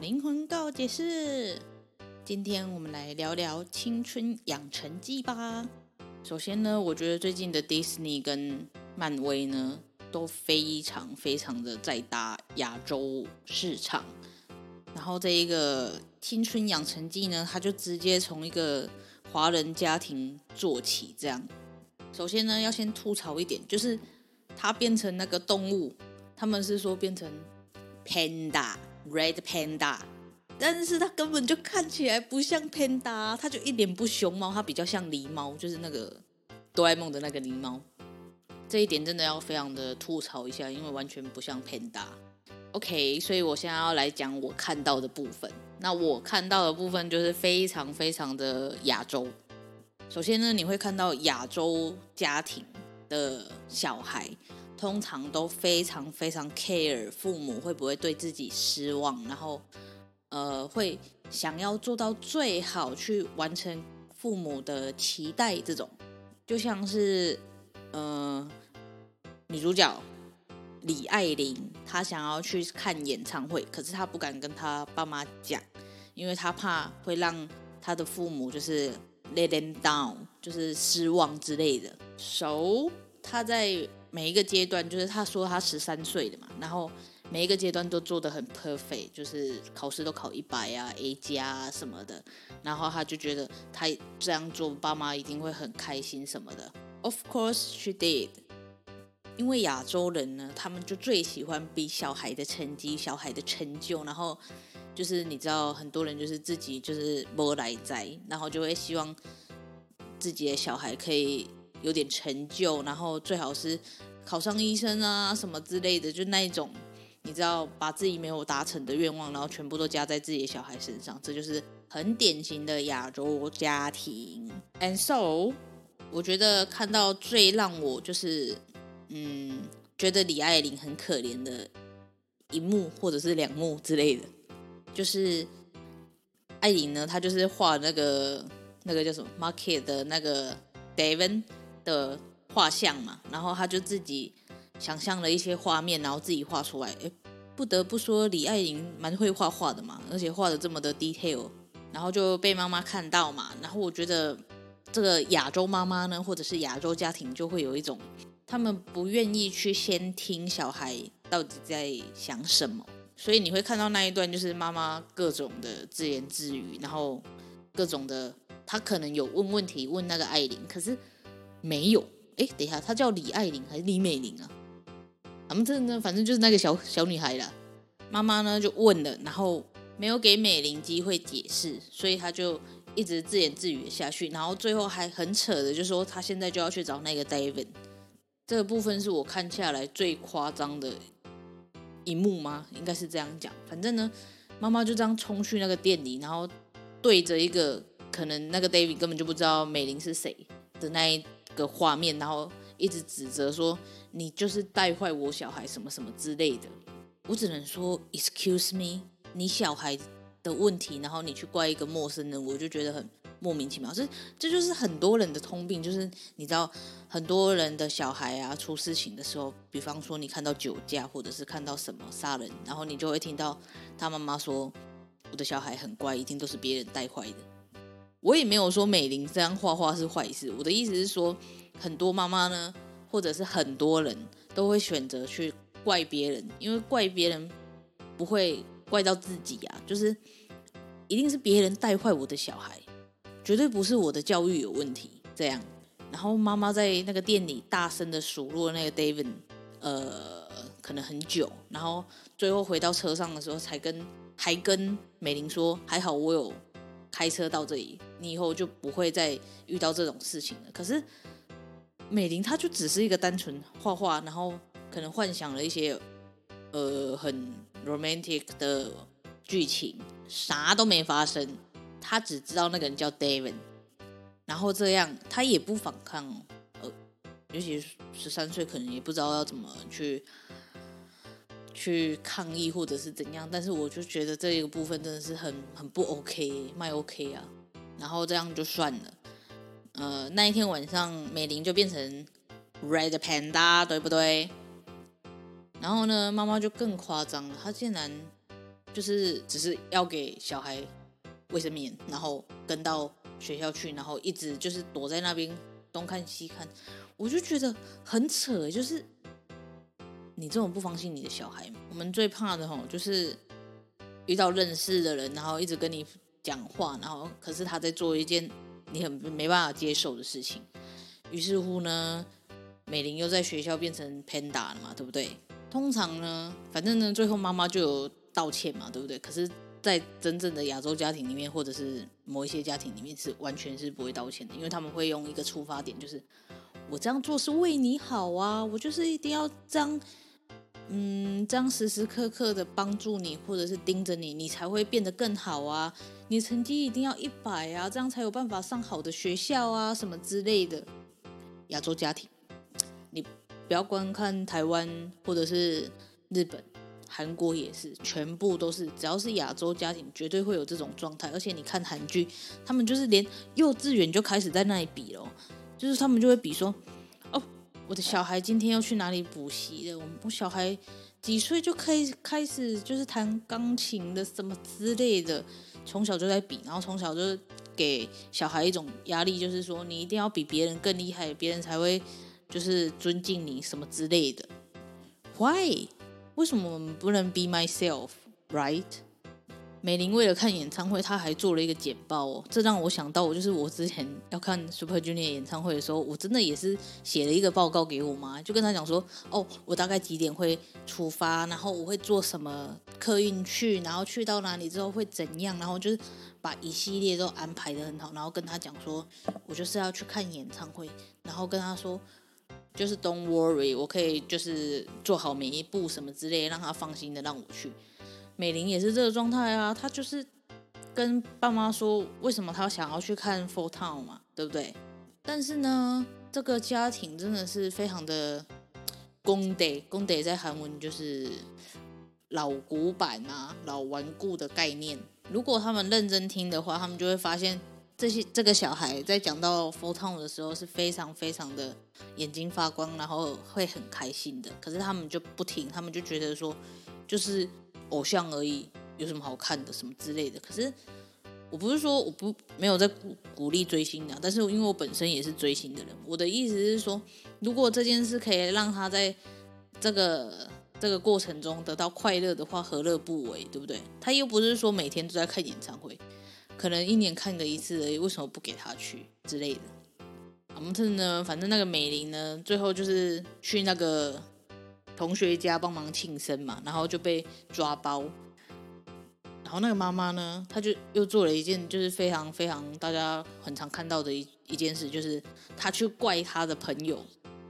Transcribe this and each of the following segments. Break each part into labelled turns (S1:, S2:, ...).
S1: 灵魂告解室。今天我们来聊聊青春养成记吧。首先呢，我觉得最近的迪士尼跟漫威呢都非常非常的在打亚洲市场。然后这一个青春养成记呢，它就直接从一个华人家庭做起。这样，首先呢要先吐槽一点，就是它变成那个动物，他们是说变成 panda。Red Panda，但是它根本就看起来不像 Panda，它就一点不熊猫，它比较像狸猫，就是那个哆啦 A 梦的那个狸猫。这一点真的要非常的吐槽一下，因为完全不像 Panda。OK，所以我现在要来讲我看到的部分。那我看到的部分就是非常非常的亚洲。首先呢，你会看到亚洲家庭的小孩。通常都非常非常 care 父母会不会对自己失望，然后呃会想要做到最好去完成父母的期待。这种就像是呃女主角李爱玲，她想要去看演唱会，可是她不敢跟她爸妈讲，因为她怕会让她的父母就是 let them down，就是失望之类的。So 她在。每一个阶段，就是他说他十三岁的嘛，然后每一个阶段都做得很 perfect，就是考试都考一百啊，A 加什么的，然后他就觉得他这样做，爸妈一定会很开心什么的。Of course she did，因为亚洲人呢，他们就最喜欢比小孩的成绩、小孩的成就，然后就是你知道，很多人就是自己就是没来在，然后就会希望自己的小孩可以。有点成就，然后最好是考上医生啊什么之类的，就那一种，你知道，把自己没有达成的愿望，然后全部都加在自己的小孩身上，这就是很典型的亚洲家庭。And so，我觉得看到最让我就是，嗯，觉得李爱玲很可怜的一幕或者是两幕之类的，就是爱玲呢，她就是画那个那个叫什么 Market 的那个 Devon。的画像嘛，然后他就自己想象了一些画面，然后自己画出来。诶，不得不说李爱玲蛮会画画的嘛，而且画的这么的 detail，然后就被妈妈看到嘛。然后我觉得这个亚洲妈妈呢，或者是亚洲家庭，就会有一种他们不愿意去先听小孩到底在想什么，所以你会看到那一段，就是妈妈各种的自言自语，然后各种的，他可能有问问题问那个爱玲，可是。没有，哎，等一下，她叫李爱玲还是李美玲啊？咱们这呢，反正就是那个小小女孩啦。妈妈呢就问了，然后没有给美玲机会解释，所以她就一直自言自语下去，然后最后还很扯的，就说她现在就要去找那个 David。这个部分是我看下来最夸张的一幕吗？应该是这样讲。反正呢，妈妈就这样冲去那个店里，然后对着一个可能那个 David 根本就不知道美玲是谁的那一。个画面，然后一直指责说你就是带坏我小孩什么什么之类的。我只能说，excuse me，你小孩的问题，然后你去怪一个陌生人，我就觉得很莫名其妙。这这就是很多人的通病，就是你知道，很多人的小孩啊出事情的时候，比方说你看到酒驾，或者是看到什么杀人，然后你就会听到他妈妈说，我的小孩很乖，一定都是别人带坏的。我也没有说美玲这样画画是坏事，我的意思是说，很多妈妈呢，或者是很多人都会选择去怪别人，因为怪别人不会怪到自己啊，就是一定是别人带坏我的小孩，绝对不是我的教育有问题。这样，然后妈妈在那个店里大声的数落那个 David，呃，可能很久，然后最后回到车上的时候，才跟还跟美玲说，还好我有开车到这里，你以后就不会再遇到这种事情了。可是美玲她就只是一个单纯画画，然后可能幻想了一些呃很 romantic 的剧情，啥都没发生，她只知道那个人叫 David。然后这样，她也不反抗，呃，尤其十三岁，可能也不知道要怎么去去抗议或者是怎样。但是我就觉得这一个部分真的是很很不 OK，卖 OK 啊。然后这样就算了。呃，那一天晚上，美玲就变成 Red Panda，对不对？然后呢，妈妈就更夸张了，她竟然就是只是要给小孩卫生棉，然后跟到。学校去，然后一直就是躲在那边东看西看，我就觉得很扯。就是你这种不放心你的小孩，我们最怕的吼，就是遇到认识的人，然后一直跟你讲话，然后可是他在做一件你很没办法接受的事情。于是乎呢，美玲又在学校变成 Panda 了嘛，对不对？通常呢，反正呢，最后妈妈就有道歉嘛，对不对？可是。在真正的亚洲家庭里面，或者是某一些家庭里面，是完全是不会道歉的，因为他们会用一个出发点，就是我这样做是为你好啊，我就是一定要这样，嗯，这样时时刻刻的帮助你，或者是盯着你，你才会变得更好啊，你成绩一定要一百啊，这样才有办法上好的学校啊，什么之类的。亚洲家庭，你不要观看台湾或者是日本。韩国也是，全部都是，只要是亚洲家庭，绝对会有这种状态。而且你看韩剧，他们就是连幼稚园就开始在那里比了，就是他们就会比说，我的小孩今天要去哪里补习了？我我小孩几岁就可以开始就是弹钢琴的什么之类的，从小就在比，然后从小就给小孩一种压力，就是说你一定要比别人更厉害，别人才会就是尊敬你什么之类的。Why？为什么我们不能 be myself，right？美玲为了看演唱会，她还做了一个简报哦，这让我想到，我就是我之前要看 Super Junior 演唱会的时候，我真的也是写了一个报告给我妈，就跟她讲说，哦，我大概几点会出发，然后我会坐什么客运去，然后去到哪里之后会怎样，然后就是把一系列都安排得很好，然后跟她讲说，我就是要去看演唱会，然后跟她说。就是 Don't worry，我可以就是做好每一步什么之类，让他放心的让我去。美玲也是这个状态啊，她就是跟爸妈说为什么她想要去看 Full Town 嘛，对不对？但是呢，这个家庭真的是非常的公德，公德在韩文就是老古板啊，老顽固的概念。如果他们认真听的话，他们就会发现。这些这个小孩在讲到 Full Town 的时候是非常非常的眼睛发光，然后会很开心的。可是他们就不听，他们就觉得说就是偶像而已，有什么好看的什么之类的。可是我不是说我不没有在鼓鼓励追星的，但是因为我本身也是追星的人，我的意思是说，如果这件事可以让他在这个这个过程中得到快乐的话，何乐不为，对不对？他又不是说每天都在看演唱会。可能一年看个一次而已，为什么不给他去之类的？我们是呢，反正那个美玲呢，最后就是去那个同学家帮忙庆生嘛，然后就被抓包。然后那个妈妈呢，她就又做了一件就是非常非常大家很常看到的一一件事，就是她去怪她的朋友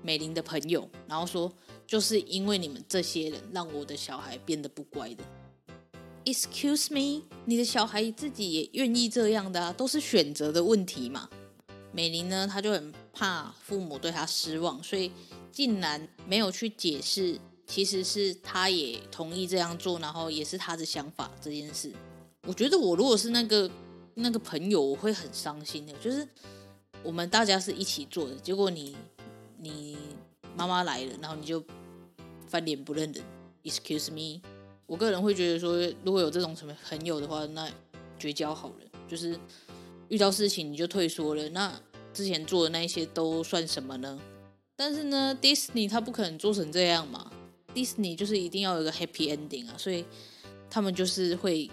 S1: 美玲的朋友，然后说就是因为你们这些人让我的小孩变得不乖的。Excuse me，你的小孩自己也愿意这样的啊，都是选择的问题嘛。美玲呢，她就很怕父母对她失望，所以竟然没有去解释，其实是他也同意这样做，然后也是他的想法这件事。我觉得我如果是那个那个朋友，我会很伤心的。就是我们大家是一起做的，结果你你妈妈来了，然后你就翻脸不认人。Excuse me。我个人会觉得说，如果有这种什么朋友的话，那绝交好了。就是遇到事情你就退缩了，那之前做的那些都算什么呢？但是呢，Disney 他不可能做成这样嘛。Disney 就是一定要有一个 happy ending 啊，所以他们就是会，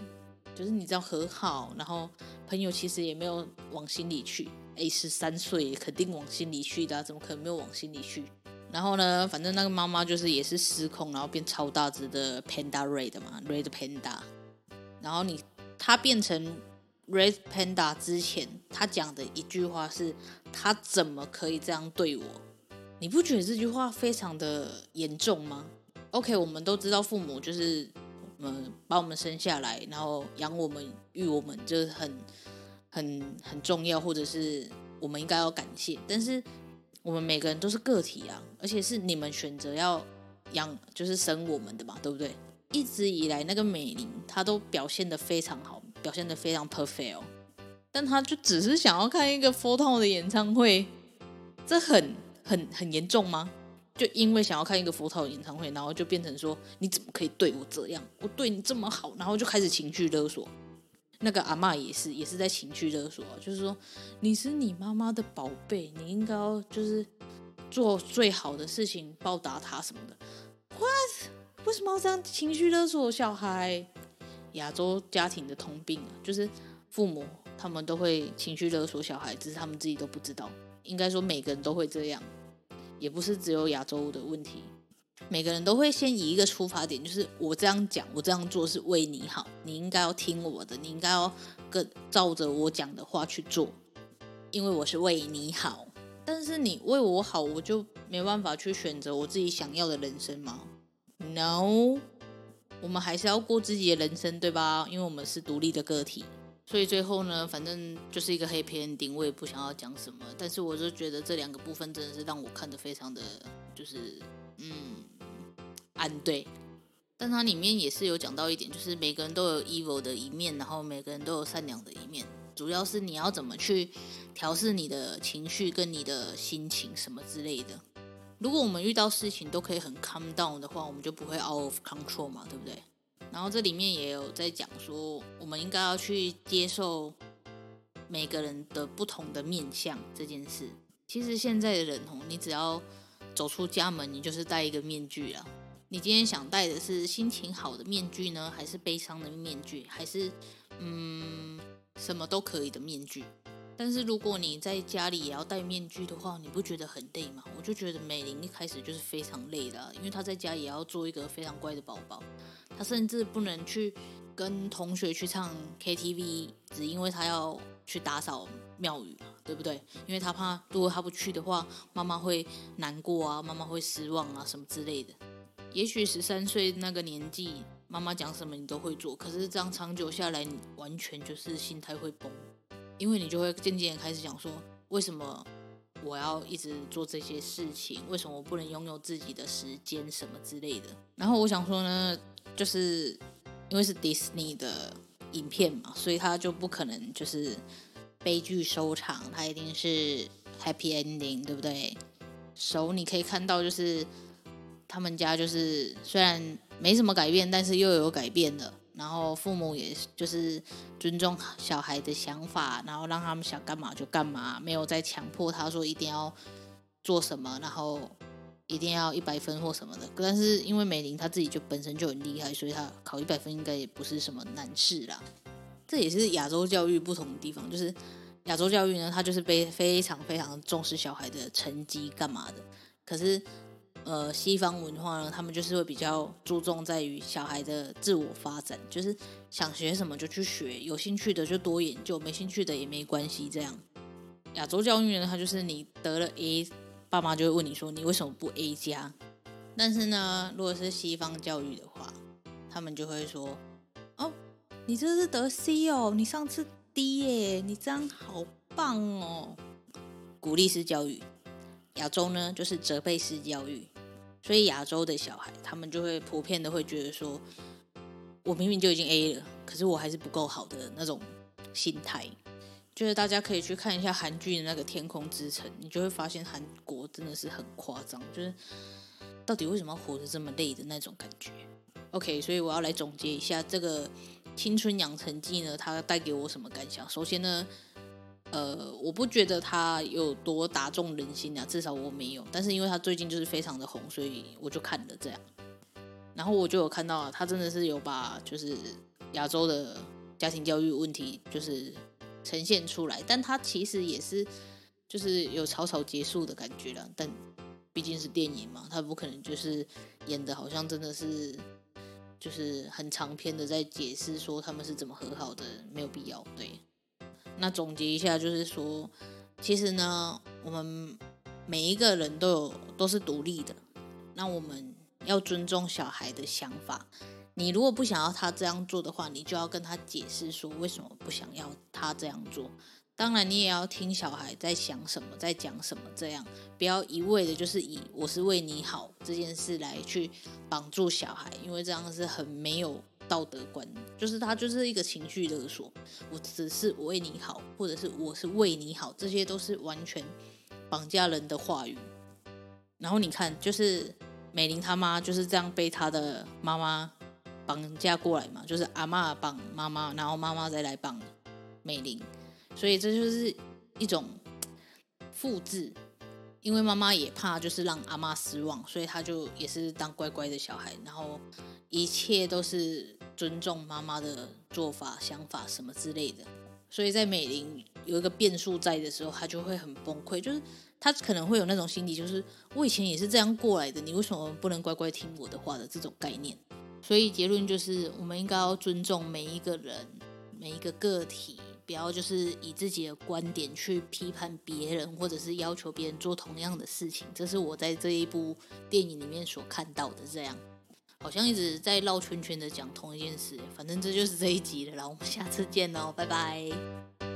S1: 就是你知道和好，然后朋友其实也没有往心里去。A 十三岁肯定往心里去的啊，怎么可能没有往心里去？然后呢，反正那个妈妈就是也是失控，然后变超大只的 Panda Red 嘛，Red Panda。然后你他变成 Red Panda 之前，他讲的一句话是：他怎么可以这样对我？你不觉得这句话非常的严重吗？OK，我们都知道父母就是嗯把我们生下来，然后养我们育我们，就是很很很重要，或者是我们应该要感谢，但是。我们每个人都是个体啊，而且是你们选择要养，就是生我们的嘛，对不对？一直以来，那个美玲她都表现得非常好，表现得非常 perfect 哦。但她就只是想要看一个 photo 的演唱会，这很很很严重吗？就因为想要看一个 Four 演唱会，然后就变成说你怎么可以对我这样？我对你这么好，然后就开始情绪勒索。那个阿嬷也是，也是在情绪勒索，就是说你是你妈妈的宝贝，你应该要就是做最好的事情报答她什么的。What？为什么要这样情绪勒索小孩？亚洲家庭的通病啊，就是父母他们都会情绪勒索小孩，只是他们自己都不知道。应该说每个人都会这样，也不是只有亚洲的问题。每个人都会先以一个出发点，就是我这样讲，我这样做是为你好，你应该要听我的，你应该要跟照着我讲的话去做，因为我是为你好。但是你为我好，我就没办法去选择我自己想要的人生吗？No，我们还是要过自己的人生，对吧？因为我们是独立的个体。所以最后呢，反正就是一个 happy ending，我也不想要讲什么。但是我就觉得这两个部分真的是让我看得非常的，就是嗯。安对，但它里面也是有讲到一点，就是每个人都有 evil 的一面，然后每个人都有善良的一面，主要是你要怎么去调试你的情绪跟你的心情什么之类的。如果我们遇到事情都可以很 calm down 的话，我们就不会 out of control 嘛，对不对？然后这里面也有在讲说，我们应该要去接受每个人的不同的面相这件事。其实现在的人哦，你只要走出家门，你就是戴一个面具了。你今天想戴的是心情好的面具呢，还是悲伤的面具，还是嗯什么都可以的面具？但是如果你在家里也要戴面具的话，你不觉得很累吗？我就觉得美玲一开始就是非常累的，因为她在家也要做一个非常乖的宝宝，他甚至不能去跟同学去唱 KTV，只因为他要去打扫庙宇嘛，对不对？因为他怕如果他不去的话，妈妈会难过啊，妈妈会失望啊，什么之类的。也许十三岁那个年纪，妈妈讲什么你都会做，可是这样长久下来，你完全就是心态会崩，因为你就会渐渐开始想说，为什么我要一直做这些事情？为什么我不能拥有自己的时间什么之类的？然后我想说呢，就是因为是迪士尼的影片嘛，所以他就不可能就是悲剧收场，他一定是 happy ending，对不对？手、你可以看到就是。他们家就是虽然没什么改变，但是又有改变了。然后父母也就是尊重小孩的想法，然后让他们想干嘛就干嘛，没有再强迫他说一定要做什么，然后一定要一百分或什么的。但是因为美玲她自己就本身就很厉害，所以她考一百分应该也不是什么难事啦。这也是亚洲教育不同的地方，就是亚洲教育呢，它就是非非常非常重视小孩的成绩干嘛的，可是。呃，西方文化呢，他们就是会比较注重在于小孩的自我发展，就是想学什么就去学，有兴趣的就多研究，没兴趣的也没关系。这样，亚洲教育呢，它就是你得了 A，爸妈就会问你说你为什么不 A 加？但是呢，如果是西方教育的话，他们就会说，哦，你这是得 C 哦，你上次 D 耶，你这样好棒哦，鼓励式教育。亚洲呢，就是责备式教育。所以亚洲的小孩，他们就会普遍的会觉得说，我明明就已经 A 了，可是我还是不够好的那种心态。就是大家可以去看一下韩剧的那个《天空之城》，你就会发现韩国真的是很夸张，就是到底为什么活得这么累的那种感觉。OK，所以我要来总结一下这个《青春养成记》呢，它带给我什么感想？首先呢。呃，我不觉得它有多打中人心啊，至少我没有。但是因为它最近就是非常的红，所以我就看了这样。然后我就有看到他真的是有把就是亚洲的家庭教育问题就是呈现出来，但他其实也是就是有草草结束的感觉了。但毕竟是电影嘛，他不可能就是演的好像真的是就是很长篇的在解释说他们是怎么和好的，没有必要。对，那总结一下就是说，其实呢，我们每一个人都有都是独立的，那我们。要尊重小孩的想法。你如果不想要他这样做的话，你就要跟他解释说为什么不想要他这样做。当然，你也要听小孩在想什么，在讲什么，这样不要一味的就是以“我是为你好”这件事来去绑住小孩，因为这样是很没有道德观。就是他就是一个情绪勒索，我只是为你好，或者是我是为你好，这些都是完全绑架人的话语。然后你看，就是。美玲他妈就是这样被他的妈妈绑架过来嘛，就是阿嬷绑妈妈，然后妈妈再来绑美玲，所以这就是一种复制。因为妈妈也怕就是让阿嬷失望，所以她就也是当乖乖的小孩，然后一切都是尊重妈妈的做法、想法什么之类的。所以在美玲有一个变数在的时候，她就会很崩溃，就是。她可能会有那种心理，就是我以前也是这样过来的，你为什么不能乖乖听我的话的这种概念？所以结论就是，我们应该要尊重每一个人、每一个个体，不要就是以自己的观点去批判别人，或者是要求别人做同样的事情。这是我在这一部电影里面所看到的。这样好像一直在绕圈圈的讲同一件事，反正这就是这一集了。然后我们下次见喽，拜拜。